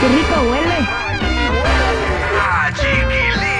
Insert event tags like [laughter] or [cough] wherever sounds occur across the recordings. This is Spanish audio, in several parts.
Qué rico huele! ¡Ah, chiquilín!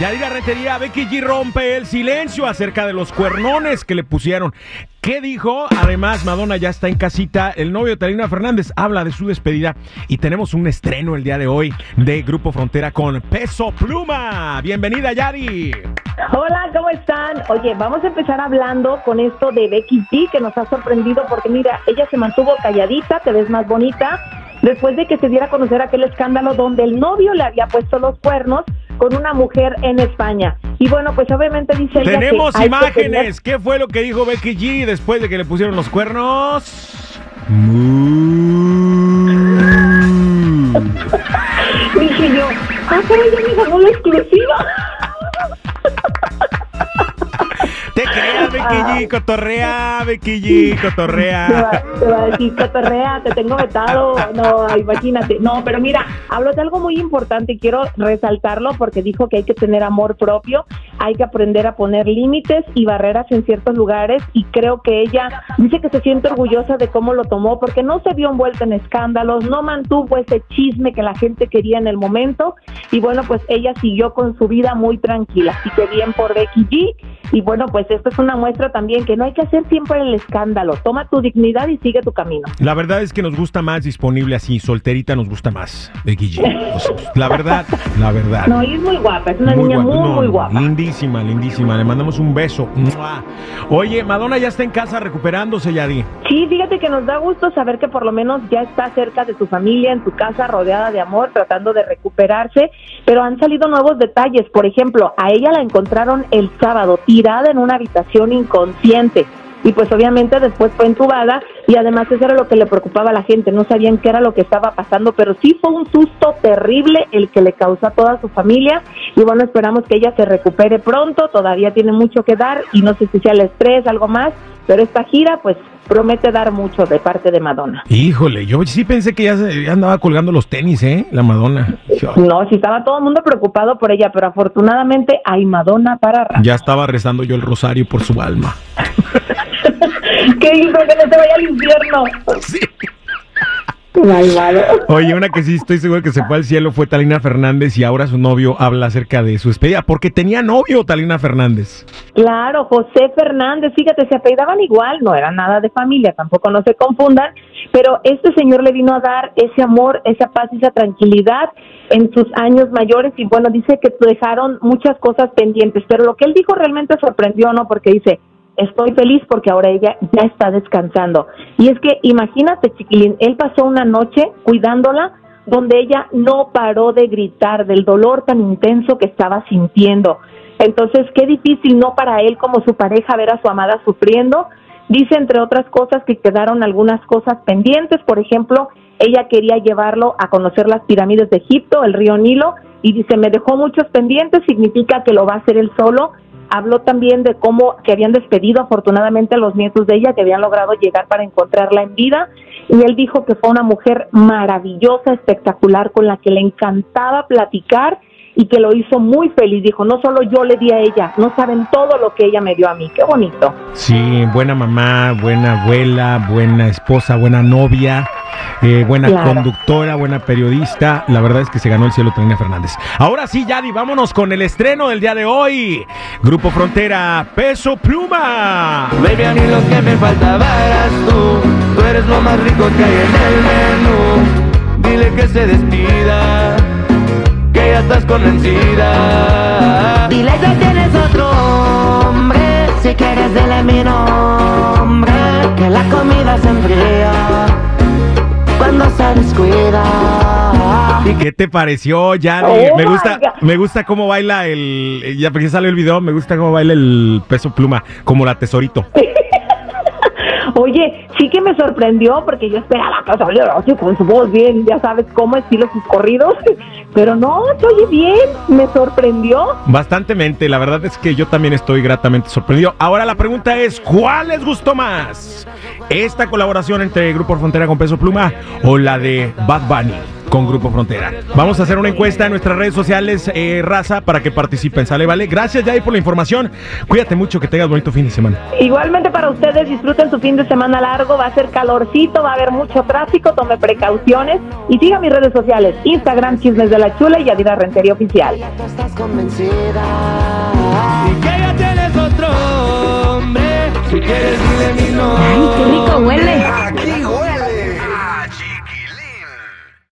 Yari Garretería, Becky G rompe el silencio acerca de los cuernones que le pusieron. ¿Qué dijo? Además, Madonna ya está en casita. El novio de Talina Fernández habla de su despedida. Y tenemos un estreno el día de hoy de Grupo Frontera con Peso Pluma. Bienvenida, Yari. Hola, ¿cómo están? Oye, vamos a empezar hablando con esto de Becky G, que nos ha sorprendido porque mira, ella se mantuvo calladita, te ves más bonita, después de que se diera a conocer aquel escándalo donde el novio le había puesto los cuernos con una mujer en España. Y bueno, pues obviamente dice ella que Tenemos que imágenes. ¿Qué fue lo que dijo Becky G después de que le pusieron los cuernos? [laughs] Dije yo, ah, pero ella me ganó la exclusiva. Becky G, cotorrea, Becky G, Te va, cotorrea. te va a decir, cotorrea, te tengo vetado. No, imagínate. No, pero mira, habló de algo muy importante y quiero resaltarlo porque dijo que hay que tener amor propio, hay que aprender a poner límites y barreras en ciertos lugares y creo que ella dice que se siente orgullosa de cómo lo tomó porque no se vio envuelta en escándalos, no mantuvo ese chisme que la gente quería en el momento y bueno, pues ella siguió con su vida muy tranquila. Así que bien por Becky G y bueno, pues esto es una muestra también que no hay que hacer siempre el escándalo. Toma tu dignidad y sigue tu camino. La verdad es que nos gusta más disponible así, solterita nos gusta más, Becky G. O sea, la verdad, la verdad. No, y es muy guapa, es una niña guapa, muy, no, muy guapa. Lindísima, lindísima. Le mandamos un beso. ¡Mua! Oye, Madonna ya está en casa recuperándose, Yadi. Sí, fíjate que nos da gusto saber que por lo menos ya está cerca de su familia, en su casa, rodeada de amor, tratando de recuperarse, pero han salido nuevos detalles. Por ejemplo, a ella la encontraron el sábado tirada en una habitación inconsciente. Y pues obviamente después fue entubada y además eso era lo que le preocupaba a la gente, no sabían qué era lo que estaba pasando, pero sí fue un susto terrible el que le causó a toda su familia y bueno, esperamos que ella se recupere pronto, todavía tiene mucho que dar y no sé si sea el estrés, algo más, pero esta gira pues promete dar mucho de parte de Madonna. Híjole, yo sí pensé que ya, se- ya andaba colgando los tenis, ¿eh? La Madonna. No, sí estaba todo el mundo preocupado por ella, pero afortunadamente hay Madonna para rato. Ya estaba rezando yo el rosario por su alma. ¿Qué hizo? Que no se vaya al infierno. Sí. Malvado. Oye, una que sí estoy seguro que se fue al cielo fue Talina Fernández y ahora su novio habla acerca de su despedida, porque tenía novio Talina Fernández. Claro, José Fernández, fíjate, se apellidaban igual, no era nada de familia, tampoco no se confundan, pero este señor le vino a dar ese amor, esa paz y esa tranquilidad en sus años mayores y bueno, dice que dejaron muchas cosas pendientes, pero lo que él dijo realmente sorprendió, ¿no? Porque dice, estoy feliz porque ahora ella ya está descansando. Y es que imagínate, chiquilín, él pasó una noche cuidándola donde ella no paró de gritar del dolor tan intenso que estaba sintiendo. Entonces, qué difícil, no para él como su pareja ver a su amada sufriendo. Dice, entre otras cosas, que quedaron algunas cosas pendientes. Por ejemplo, ella quería llevarlo a conocer las pirámides de Egipto, el río Nilo, y dice, me dejó muchos pendientes, significa que lo va a hacer él solo. Habló también de cómo que habían despedido afortunadamente a los nietos de ella, que habían logrado llegar para encontrarla en vida. Y él dijo que fue una mujer maravillosa, espectacular, con la que le encantaba platicar y que lo hizo muy feliz. Dijo, no solo yo le di a ella, no saben todo lo que ella me dio a mí. Qué bonito. Sí, buena mamá, buena abuela, buena esposa, buena novia, eh, buena Claro. conductora, buena periodista. La verdad es que se ganó el cielo Talina Fernández. Ahora sí, Yadi, vámonos con el estreno del día de hoy. Grupo Frontera, Peso Pluma. Baby, a mí lo que me faltaba eras tú. Tú eres lo más rico que hay en el menú. Dile que se despida, ya estás convencida. Dile que tienes otro hombre, si quieres dile mi nombre, que la comida se enfría cuando se descuida. ¿Qué te pareció, Yadi? Oh me gusta, me gusta cómo baila el. Ya porque salió el video, me gusta cómo baila el Peso Pluma, como la tesorito. Oye, sí que me sorprendió porque yo esperaba que saliera así con su voz bien, ya sabes cómo estilo sus corridos, pero no, se oye bien, me sorprendió. Bastantemente, la verdad es que yo también estoy gratamente sorprendido. Ahora la pregunta es, ¿cuál les gustó más? ¿Esta colaboración entre Grupo Frontera con Peso Pluma o la de Bad Bunny? Con Grupo Frontera. Vamos a hacer una encuesta en nuestras redes sociales, eh, raza, para que participen. ¿Sale, vale? Gracias, Jay, por la información. Cuídate mucho, que tengas bonito fin de semana. Igualmente para ustedes, disfruten su fin de semana largo, va a ser calorcito, va a haber mucho tráfico, tome precauciones y siga mis redes sociales, Instagram, Chismes de la Chula y Yadira Rentería Oficial. Tú estás convencida. Y que ya tienes otro hombre. Si quieres, dile mi nombre. Ay, qué rico huele. Aquí